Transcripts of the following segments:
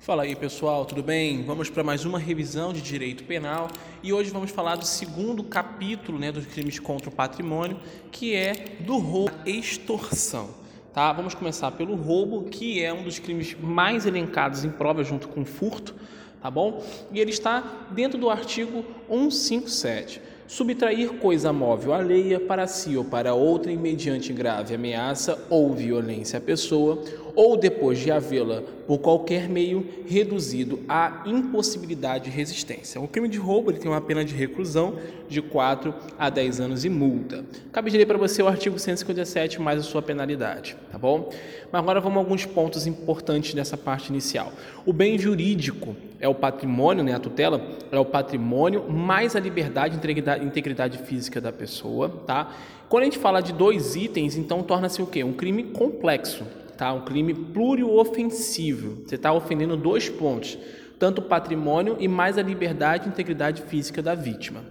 Fala aí pessoal, tudo bem? Vamos para mais uma revisão de direito penal e hoje vamos falar do segundo capítulo né, dos crimes contra o patrimônio, que é do roubo extorsão. Tá? Vamos começar pelo roubo, que é um dos crimes mais elencados em prova junto com furto, tá bom? E ele está dentro do artigo 157 subtrair coisa móvel alheia para si ou para outrem mediante grave ameaça ou violência à pessoa, ou depois de havê-la por qualquer meio reduzido à impossibilidade de resistência. O crime de roubo ele tem uma pena de reclusão de 4 a 10 anos e multa. Acabei de ler para você o artigo 157 mais a sua penalidade, tá bom? Mas agora vamos a alguns pontos importantes nessa parte inicial. O bem jurídico é o patrimônio, né, a tutela é o patrimônio mais a liberdade e integridade, física da pessoa, tá? Quando a gente fala de dois itens, então torna-se o quê? Um crime complexo, tá? Um crime pluriofensivo. Você está ofendendo dois pontos, tanto o patrimônio e mais a liberdade e integridade física da vítima.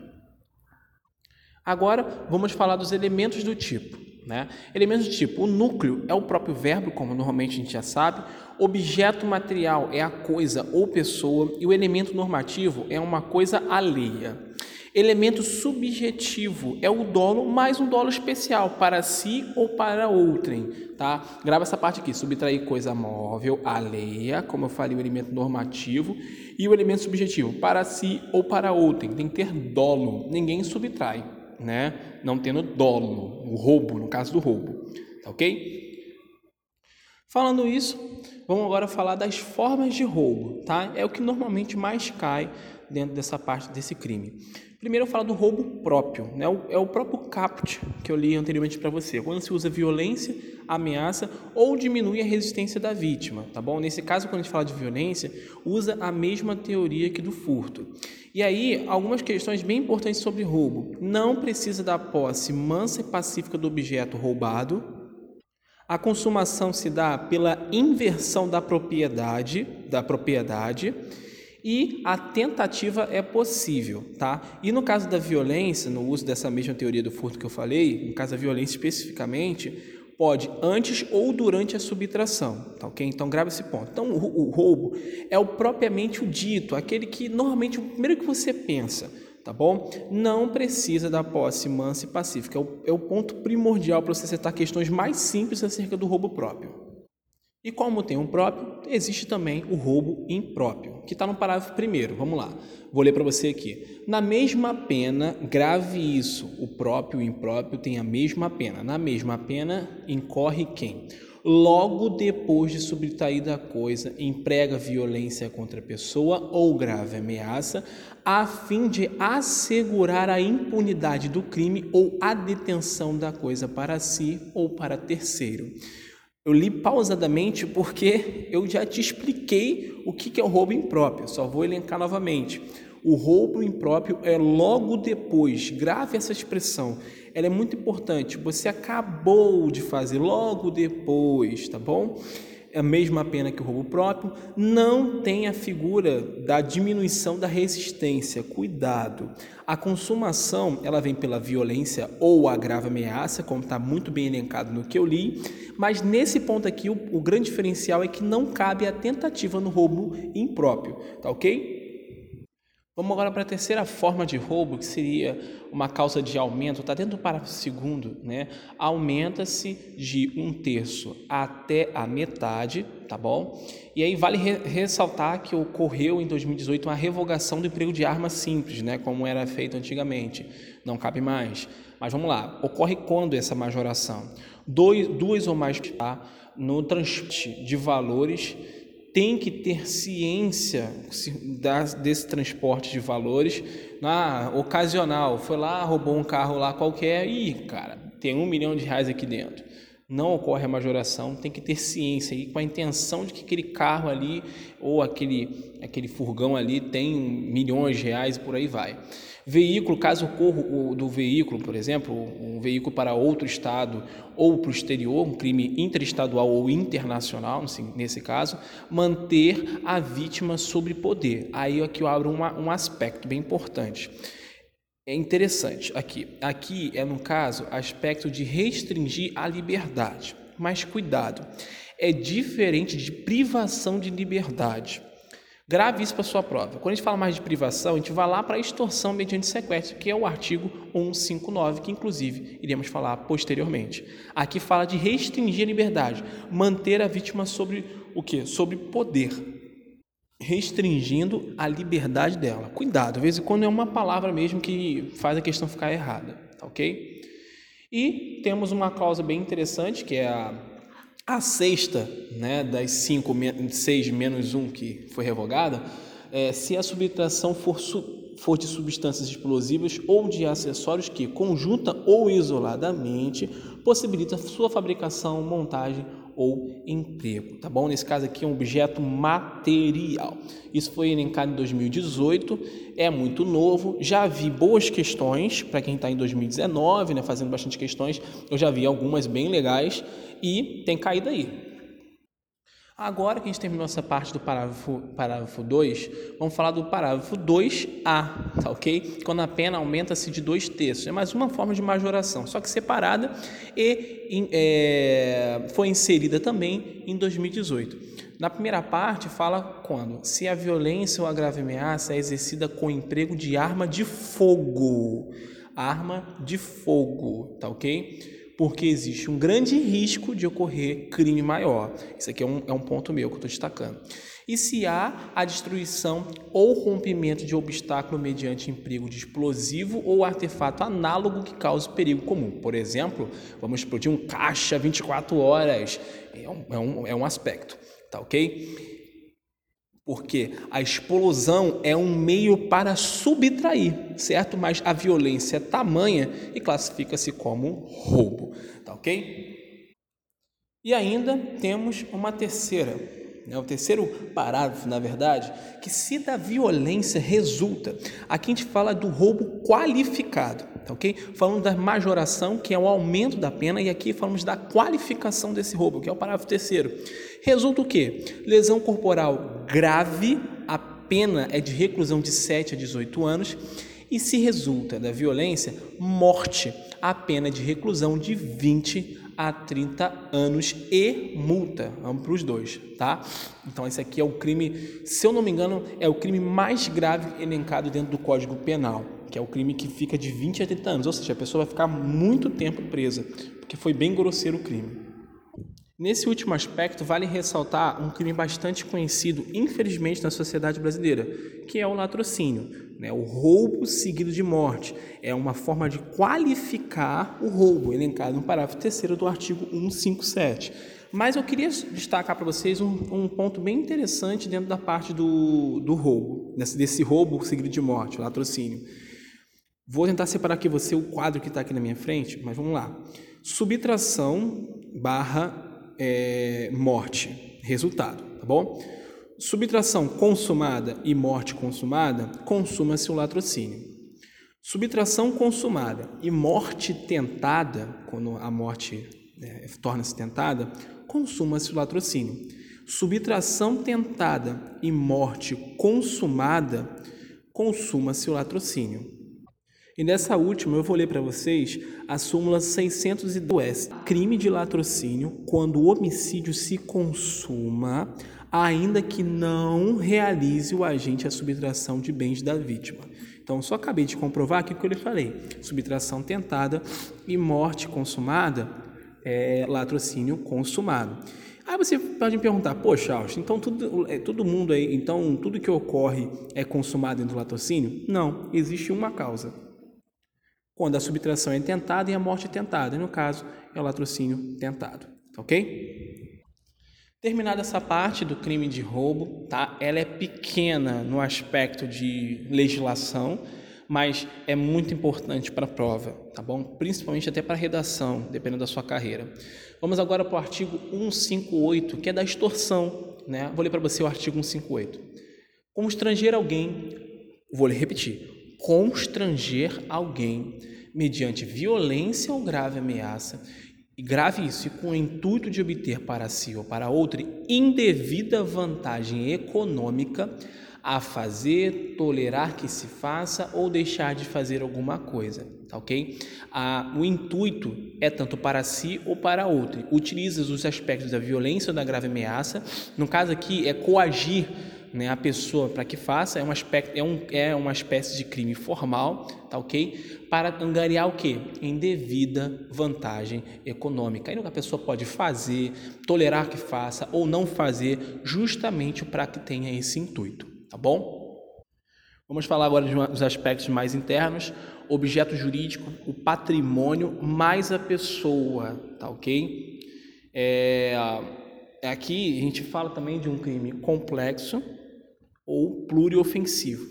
Agora, vamos falar dos elementos do tipo. Né? Elementos do tipo: o núcleo é o próprio verbo, como normalmente a gente já sabe, objeto material é a coisa ou pessoa, e o elemento normativo é uma coisa alheia. Elemento subjetivo é o dolo mais um dolo especial para si ou para outrem, tá? Grava essa parte aqui, subtrair coisa móvel, alheia, como eu falei, o elemento normativo, e o elemento subjetivo, para si ou para outrem, tem que ter dolo, ninguém subtrai, né? Não tendo dolo, o roubo, no caso do roubo, tá ok? Falando isso, vamos agora falar das formas de roubo, tá? É o que normalmente mais cai dentro dessa parte desse crime. Primeiro eu falo do roubo próprio, né? é o próprio caput que eu li anteriormente para você, quando se usa violência, ameaça ou diminui a resistência da vítima, tá bom? Nesse caso, quando a gente fala de violência, usa a mesma teoria que do furto. E aí, algumas questões bem importantes sobre roubo. Não precisa da posse mansa e pacífica do objeto roubado. A consumação se dá pela inversão da propriedade, da propriedade e a tentativa é possível, tá? E no caso da violência, no uso dessa mesma teoria do furto que eu falei, no caso da violência especificamente, pode antes ou durante a subtração, tá ok? Então grave esse ponto. Então o roubo é o propriamente o dito, aquele que normalmente o primeiro que você pensa, tá bom? Não precisa da posse mansa e pacífica, é o, é o ponto primordial para você acertar questões mais simples acerca do roubo próprio. E como tem um próprio, existe também o roubo impróprio, que está no parágrafo primeiro. Vamos lá, vou ler para você aqui. Na mesma pena, grave isso: o próprio e o impróprio têm a mesma pena. Na mesma pena, incorre quem? Logo depois de subtrair da coisa, emprega violência contra a pessoa ou grave ameaça, a fim de assegurar a impunidade do crime ou a detenção da coisa para si ou para terceiro. Eu li pausadamente porque eu já te expliquei o que é o roubo impróprio, só vou elencar novamente. O roubo impróprio é logo depois, grave essa expressão, ela é muito importante. Você acabou de fazer logo depois, tá bom? É a mesma pena que o roubo próprio, não tem a figura da diminuição da resistência. Cuidado. A consumação, ela vem pela violência ou a grave ameaça, como está muito bem elencado no que eu li, mas nesse ponto aqui o, o grande diferencial é que não cabe a tentativa no roubo impróprio, tá ok? Vamos agora para a terceira forma de roubo, que seria uma causa de aumento, está dentro do parágrafo segundo, né? Aumenta-se de um terço até a metade, tá bom? E aí vale re ressaltar que ocorreu em 2018 uma revogação do emprego de arma simples, né? Como era feito antigamente. Não cabe mais. Mas vamos lá, ocorre quando essa majoração? Dois, duas ou mais tá? no transporte de valores tem que ter ciência desse transporte de valores. Ah, ocasional, foi lá, roubou um carro lá qualquer e, cara, tem um milhão de reais aqui dentro. Não ocorre a majoração, tem que ter ciência e com a intenção de que aquele carro ali ou aquele, aquele furgão ali tem milhões de reais e por aí vai. Veículo, caso ocorra o, do veículo, por exemplo, um veículo para outro estado ou para o exterior, um crime interestadual ou internacional, nesse caso, manter a vítima sob poder. Aí aqui eu abro uma, um aspecto bem importante. É interessante aqui. Aqui é, no caso, aspecto de restringir a liberdade. Mas cuidado, é diferente de privação de liberdade. Grave isso para sua prova. Quando a gente fala mais de privação, a gente vai lá para a extorsão mediante sequestro, que é o artigo 159, que inclusive iremos falar posteriormente. Aqui fala de restringir a liberdade, manter a vítima sobre o quê? Sobre poder, restringindo a liberdade dela. Cuidado, às vezes quando é uma palavra mesmo que faz a questão ficar errada, tá ok? E temos uma causa bem interessante, que é a a sexta, né, das cinco, seis menos um que foi revogada, é, se a subtração for, for de substâncias explosivas ou de acessórios que, conjunta ou isoladamente, possibilita sua fabricação, montagem ou emprego, tá bom? Nesse caso aqui é um objeto material. Isso foi elencado em 2018, é muito novo. Já vi boas questões para quem está em 2019, né, fazendo bastante questões. Eu já vi algumas bem legais e tem caído aí. Agora que a gente terminou essa parte do parágrafo, parágrafo 2, vamos falar do parágrafo 2A, tá ok? Quando a pena aumenta-se de dois terços. É mais uma forma de majoração, só que separada e é, foi inserida também em 2018. Na primeira parte, fala quando? Se a violência ou a grave ameaça é exercida com emprego de arma de fogo. Arma de fogo, tá ok? Porque existe um grande risco de ocorrer crime maior. Isso aqui é um, é um ponto meu que eu estou destacando. E se há a destruição ou rompimento de obstáculo mediante emprego de explosivo ou artefato análogo que cause perigo comum. Por exemplo, vamos explodir um caixa 24 horas. É um, é um, é um aspecto, tá ok? Porque a explosão é um meio para subtrair, certo? Mas a violência é tamanha e classifica-se como roubo, tá ok? E ainda temos uma terceira, né? o terceiro parágrafo, na verdade, que se da violência resulta, aqui a gente fala do roubo qualificado, tá ok? Falando da majoração, que é o aumento da pena, e aqui falamos da qualificação desse roubo, que é o parágrafo terceiro. Resulta o quê? Lesão corporal grave, a pena é de reclusão de 7 a 18 anos, e se resulta da violência, morte, a pena é de reclusão de 20 a 30 anos e multa, vamos para os dois, tá? Então esse aqui é o crime, se eu não me engano, é o crime mais grave elencado dentro do Código Penal, que é o crime que fica de 20 a 30 anos, ou seja, a pessoa vai ficar muito tempo presa, porque foi bem grosseiro o crime. Nesse último aspecto, vale ressaltar um crime bastante conhecido, infelizmente, na sociedade brasileira, que é o latrocínio, né? o roubo seguido de morte. É uma forma de qualificar o roubo, elencado no parágrafo 3 do artigo 157. Mas eu queria destacar para vocês um, um, ponto bem interessante dentro da parte do, do roubo, desse, desse roubo seguido de morte, o latrocínio. Vou tentar separar aqui você o quadro que está aqui na minha frente, mas vamos lá. Subtração barra é, morte, resultado, tá bom? Subtração consumada e morte consumada, consuma-se o latrocínio. Subtração consumada e morte tentada, quando a morte é, torna-se tentada, consuma-se o latrocínio. Subtração tentada e morte consumada, consuma-se o latrocínio. E nessa última eu vou ler para vocês a súmula 602. Crime de latrocínio quando o homicídio se consuma, ainda que não realize o agente a subtração de bens da vítima. Então, só acabei de comprovar aqui o que eu lhe falei: subtração tentada e morte consumada é latrocínio consumado. Aí você pode me perguntar, poxa, Austin, então tudo, é, todo mundo aí, então tudo que ocorre é consumado dentro do latrocínio? Não, existe uma causa quando a subtração é tentada e a morte é tentada. E no caso, é o latrocínio tentado. Ok? Terminada essa parte do crime de roubo, tá? Ela é pequena no aspecto de legislação, mas é muito importante para a prova, tá bom? Principalmente até para a redação, dependendo da sua carreira. Vamos agora para o artigo 158, que é da extorsão, né? Vou ler para você o artigo 158. Constranger alguém, vou repetir, constranger alguém mediante violência ou grave ameaça, e grave isso, e com o intuito de obter para si ou para outro indevida vantagem econômica, a fazer, tolerar que se faça ou deixar de fazer alguma coisa, tá ok? Ah, o intuito é tanto para si ou para outro. Utiliza os aspectos da violência ou da grave ameaça. No caso aqui, é coagir né, a pessoa para que faça é, um aspecto, é, um, é uma espécie de crime formal, tá ok? Para angariar o quê? Indevida vantagem econômica. Aí a pessoa pode fazer, tolerar que faça ou não fazer, justamente para que tenha esse intuito, tá bom? Vamos falar agora dos aspectos mais internos, objeto jurídico, o patrimônio mais a pessoa, tá ok? É, aqui a gente fala também de um crime complexo ou pluriofensivo.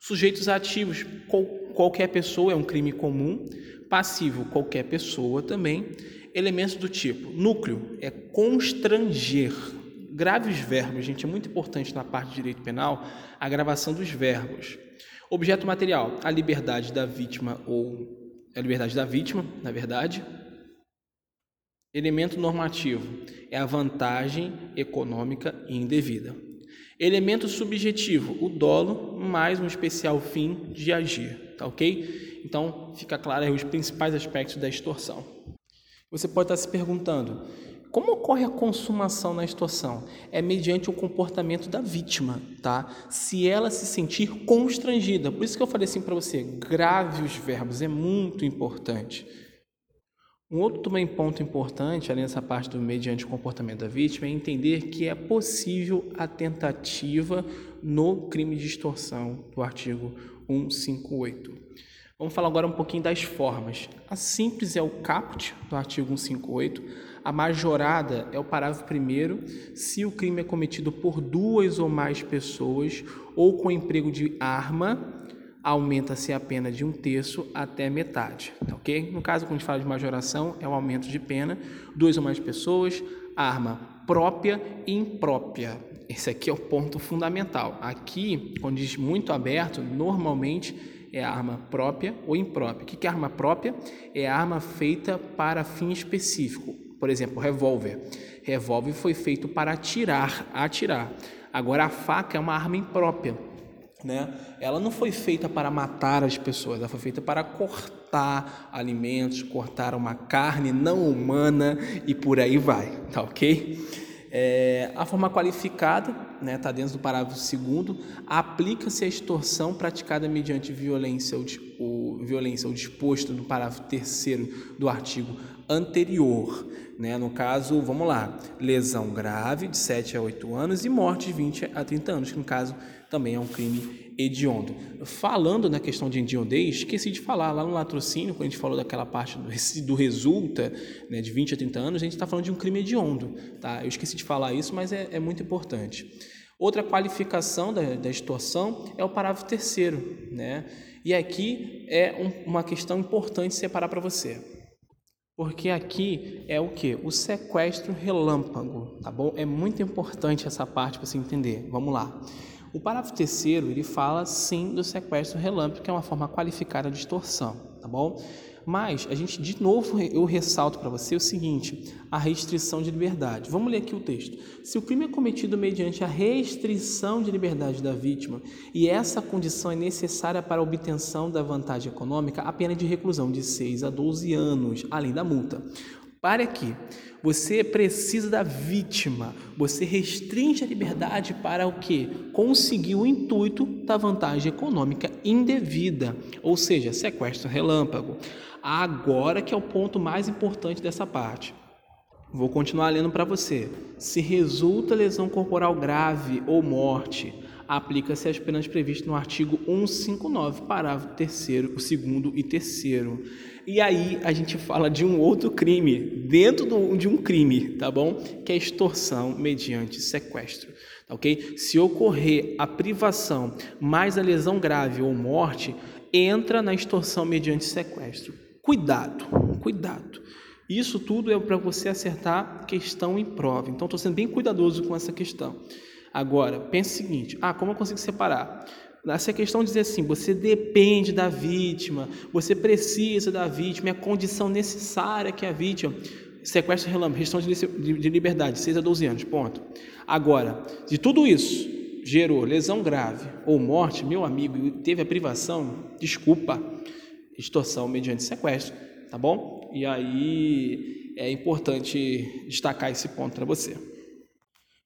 Sujeitos ativos, qual, qualquer pessoa é um crime comum, passivo, qualquer pessoa também. Elementos do tipo núcleo é constranger. Graves verbos, gente, é muito importante na parte de direito penal a gravação dos verbos. Objeto material, a liberdade da vítima ou a liberdade da vítima, na verdade. Elemento normativo é a vantagem econômica indevida. Elemento subjetivo, o dolo mais um especial fim de agir, tá ok? Então, fica claro aí os principais aspectos da extorsão. Você pode estar se perguntando, como ocorre a consumação na extorsão? É mediante o comportamento da vítima, tá? Se ela se sentir constrangida. Por isso que eu falei assim para você, grave os verbos, é muito importante. Um outro também ponto importante, além dessa parte do mediante comportamento da vítima, é entender que é possível a tentativa no crime de extorsão do artigo 158. Vamos falar agora um pouquinho das formas. A simples é o caput do artigo 158, a majorada é o parágrafo primeiro, se o crime é cometido por duas ou mais pessoas ou com emprego de arma aumenta-se a pena de um terço até metade, tá ok? No caso, quando a gente fala de majoração, é o um aumento de pena, duas ou mais pessoas, arma própria e imprópria. Esse aqui é o ponto fundamental. Aqui, quando diz muito aberto, normalmente é arma própria ou imprópria. O que é arma própria? É arma feita para fim específico. Por exemplo, revólver. Revólver foi feito para atirar, atirar. Agora a faca é uma arma imprópria né? Ela não foi feita para matar as pessoas, ela foi feita para cortar alimentos, cortar uma carne não humana e por aí vai, tá ok? É, a forma qualificada, está né, tá dentro do parágrafo 2 aplica-se a extorsão praticada mediante violência ou, ou, violência ou disposto no parágrafo 3 do artigo anterior. Né? No caso, vamos lá, lesão grave de 7 a 8 anos e morte de 20 a 30 anos, que no caso também é um crime hediondo. Falando na questão de hediondez, esqueci de falar lá no latrocínio, quando a gente falou daquela parte do, do resulta, né, de 20 a 30 anos, a gente está falando de um crime hediondo. Tá? Eu esqueci de falar isso, mas é, é muito importante. Outra qualificação da, da, extorsão é o parágrafo terceiro, né? E aqui é um, uma questão importante separar para você. Porque aqui é o que? O sequestro relâmpago, tá bom? É muito importante essa parte para você entender. Vamos lá. O parágrafo terceiro, ele fala sim do sequestro relâmpago, que é uma forma qualificada de extorsão, tá bom? Mas a gente, de novo, eu ressalto para você o seguinte: a restrição de liberdade. Vamos ler aqui o texto. Se o crime é cometido mediante a restrição de liberdade da vítima e essa condição é necessária para a obtenção da vantagem econômica, a pena de reclusão de 6 a 12 anos, além da multa. Pare aqui. Você precisa da vítima. Você restringe a liberdade para o quê? Conseguir o intuito da vantagem econômica indevida, ou seja, sequestro relâmpago. Agora que é o ponto mais importante dessa parte. Vou continuar lendo para você. Se resulta lesão corporal grave ou morte, aplica-se as penas previstas no artigo 159, parágrafo 3 o segundo e terceiro. E aí a gente fala de um outro crime, dentro do, de um crime, tá bom? Que é extorsão mediante sequestro, tá ok? Se ocorrer a privação mais a lesão grave ou morte, entra na extorsão mediante sequestro. Cuidado, cuidado. Isso tudo é para você acertar questão em prova. Então, estou sendo bem cuidadoso com essa questão. Agora, pense o seguinte: ah, como eu consigo separar? Essa questão de dizer assim, você depende da vítima, você precisa da vítima, é a condição necessária que a vítima. Sequestro relâmpago, restrição de liberdade, 6 a 12 anos, ponto. Agora, de tudo isso gerou lesão grave ou morte, meu amigo, teve a privação, desculpa, extorsão mediante sequestro, tá bom? E aí é importante destacar esse ponto para você.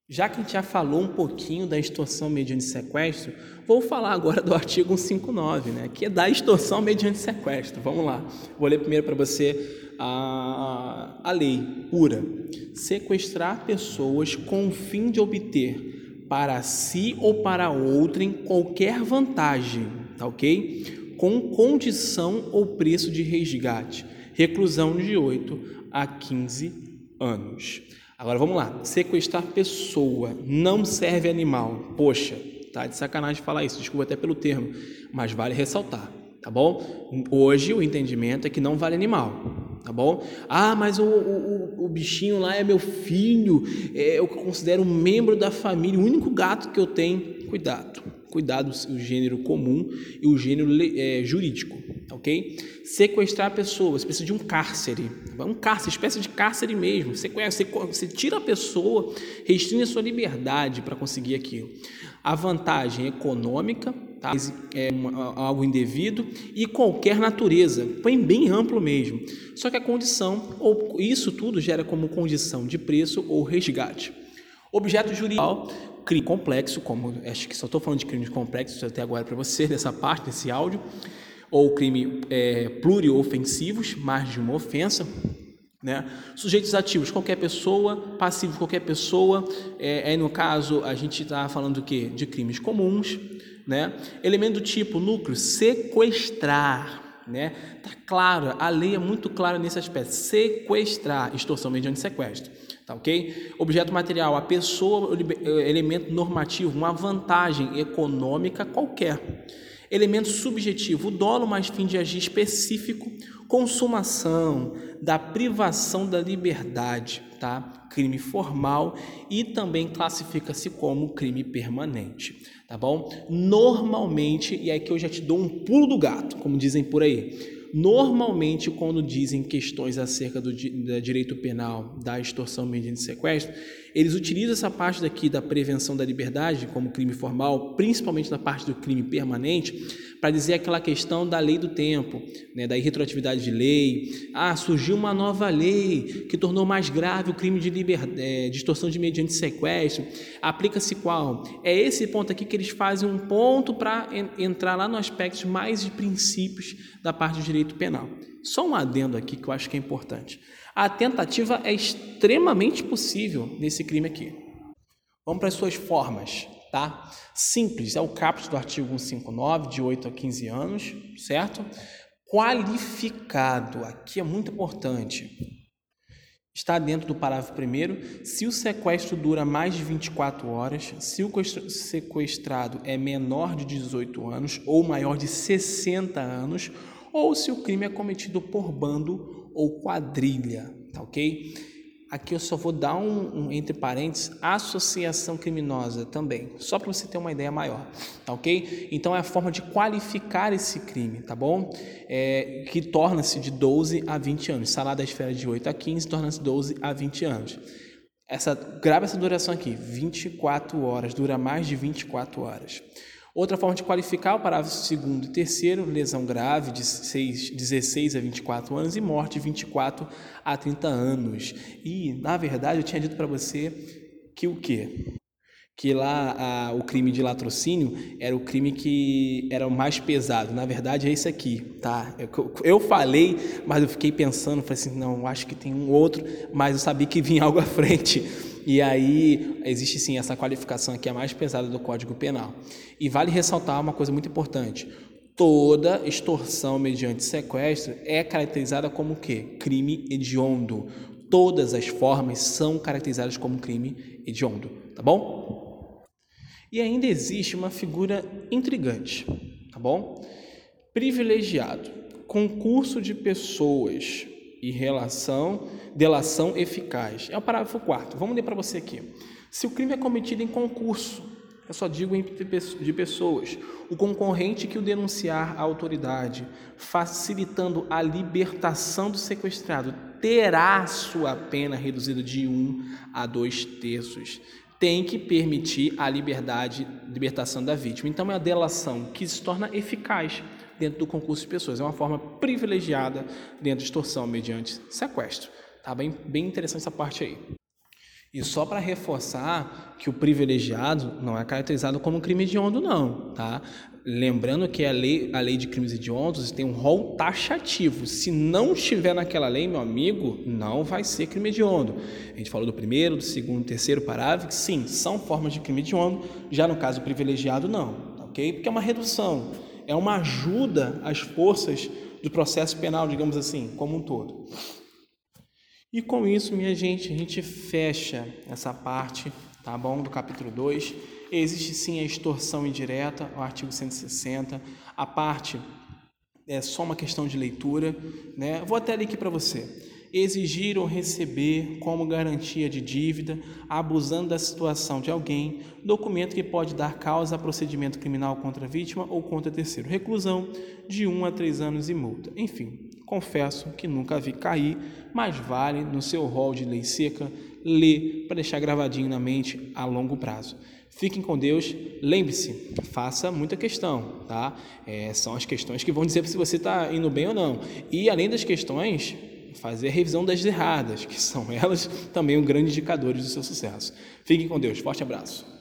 Já que a gente já falou um pouquinho da extorsão mediante sequestro, vou falar agora do artigo 159, né, que é da extorsão mediante sequestro. Vamos lá. Vou ler primeiro para você a, a lei pura. Sequestrar pessoas com o fim de obter para si ou para outrem qualquer vantagem, tá ok? Com condição ou preço de resgate. Reclusão de 8 a 15 anos. Agora vamos lá. Sequestrar pessoa não serve animal. Poxa, tá de sacanagem falar isso, desculpa até pelo termo, mas vale ressaltar, tá bom? Hoje o entendimento é que não vale animal, tá bom? Ah, mas o, o, o bichinho lá é meu filho, é, eu considero um membro da família, o único gato que eu tenho. Cuidado, cuidado o gênero comum e o gênero é, jurídico, ok? Sequestrar pessoas, precisa de um cárcere, um cárcere, espécie de cárcere mesmo. Você, conhece, você tira a pessoa, restringe a sua liberdade para conseguir aquilo. A vantagem econômica, tá? é algo indevido e qualquer natureza, põe bem amplo mesmo. Só que a condição, ou isso tudo gera como condição de preço ou resgate. Objeto jurídico crime complexo, como acho que só estou falando de crimes complexos até agora para você, dessa parte, desse áudio, ou crime é, pluriofensivos, mais de uma ofensa. Né? Sujeitos ativos, qualquer pessoa, passivos, qualquer pessoa. É, aí no caso, a gente está falando do quê? De crimes comuns. Né? Elemento do tipo núcleo, sequestrar. Né? Tá claro, a lei é muito clara nesse aspecto. Sequestrar, extorsão mediante sequestro. Tá ok? Objeto material, a pessoa, elemento normativo, uma vantagem econômica qualquer. Elemento subjetivo, o dolo mais fim de agir específico, consumação, da privação da liberdade, tá? Crime formal e também classifica-se como crime permanente, tá bom? Normalmente, e é que eu já te dou um pulo do gato, como dizem por aí. Normalmente, quando dizem questões acerca do, do direito penal, da extorsão mediante sequestro, eles utilizam essa parte daqui da prevenção da liberdade como crime formal, principalmente na parte do crime permanente, para dizer aquela questão da lei do tempo, né, da irretroatividade de lei. Ah, surgiu uma nova lei que tornou mais grave o crime de, liberdade, é, de extorsão de mediante sequestro. Aplica-se qual? É esse ponto aqui que eles fazem um ponto para entrar lá no aspecto mais de princípios da parte do direito penal. Só um adendo aqui que eu acho que é importante. A tentativa é extremamente possível nesse crime aqui. Vamos para as suas formas, tá? Simples, é o caput do artigo 159, de 8 a 15 anos, certo? Qualificado, aqui é muito importante. Está dentro do parágrafo primeiro. Se o sequestro dura mais de 24 horas, se o sequestrado é menor de 18 anos ou maior de 60 anos, ou se o crime é cometido por bando ou quadrilha, tá ok? Aqui eu só vou dar um, um entre parênteses, associação criminosa também, só para você ter uma ideia maior, tá ok? Então é a forma de qualificar esse crime, tá bom? É, que torna-se de 12 a 20 anos, salada da esfera de 8 a 15 torna-se 12 a 20 anos. Essa, grava essa duração aqui, 24 horas, dura mais de 24 horas. Outra forma de qualificar o parágrafo segundo e terceiro, lesão grave de 6, 16 a 24 anos e morte de 24 a 30 anos. E, na verdade, eu tinha dito para você que o quê? Que lá a, o crime de latrocínio era o crime que era o mais pesado. Na verdade, é esse aqui, tá? Eu, eu falei, mas eu fiquei pensando, falei assim, não, acho que tem um outro, mas eu sabia que vinha algo à frente. E aí existe sim essa qualificação aqui a mais pesada do Código Penal. E vale ressaltar uma coisa muito importante. Toda extorsão mediante sequestro é caracterizada como o quê? Crime hediondo. Todas as formas são caracterizadas como crime hediondo, tá bom? E ainda existe uma figura intrigante, tá bom? Privilegiado, concurso de pessoas e relação, delação eficaz. É o parágrafo 4 Vamos ler para você aqui. Se o crime é cometido em concurso, eu só digo de pessoas, o concorrente que o denunciar à autoridade, facilitando a libertação do sequestrado, terá sua pena reduzida de um a dois terços. Tem que permitir a liberdade, libertação da vítima. Então é a delação que se torna eficaz dentro do concurso de pessoas. É uma forma privilegiada dentro de extorsão mediante sequestro. Tá bem, bem interessante essa parte aí. E só para reforçar que o privilegiado não é caracterizado como crime hediondo, não, tá? Lembrando que a lei, a lei de crimes hediondos tem um rol taxativo. Se não estiver naquela lei, meu amigo, não vai ser crime hediondo. A gente falou do primeiro, do segundo, do terceiro parágrafo, sim, são formas de crime hediondo. Já no caso privilegiado, não, tá ok? Porque é uma redução, é uma ajuda às forças do processo penal, digamos assim, como um todo. E com isso, minha gente, a gente fecha essa parte, tá bom, do capítulo 2. Existe sim a extorsão indireta, o artigo 160. A parte é só uma questão de leitura, né? Vou até ler aqui para você. Exigir ou receber como garantia de dívida, abusando da situação de alguém, documento que pode dar causa a procedimento criminal contra a vítima ou contra terceiro. Reclusão de 1 um a 3 anos e multa. Enfim, confesso que nunca vi cair, mas vale no seu rol de lei seca ler para deixar gravadinho na mente a longo prazo. Fiquem com Deus. Lembre-se, faça muita questão, tá? É, são as questões que vão dizer se você está indo bem ou não. E além das questões, fazer a revisão das erradas, que são elas também um grande indicador do seu sucesso. Fiquem com Deus. Forte abraço.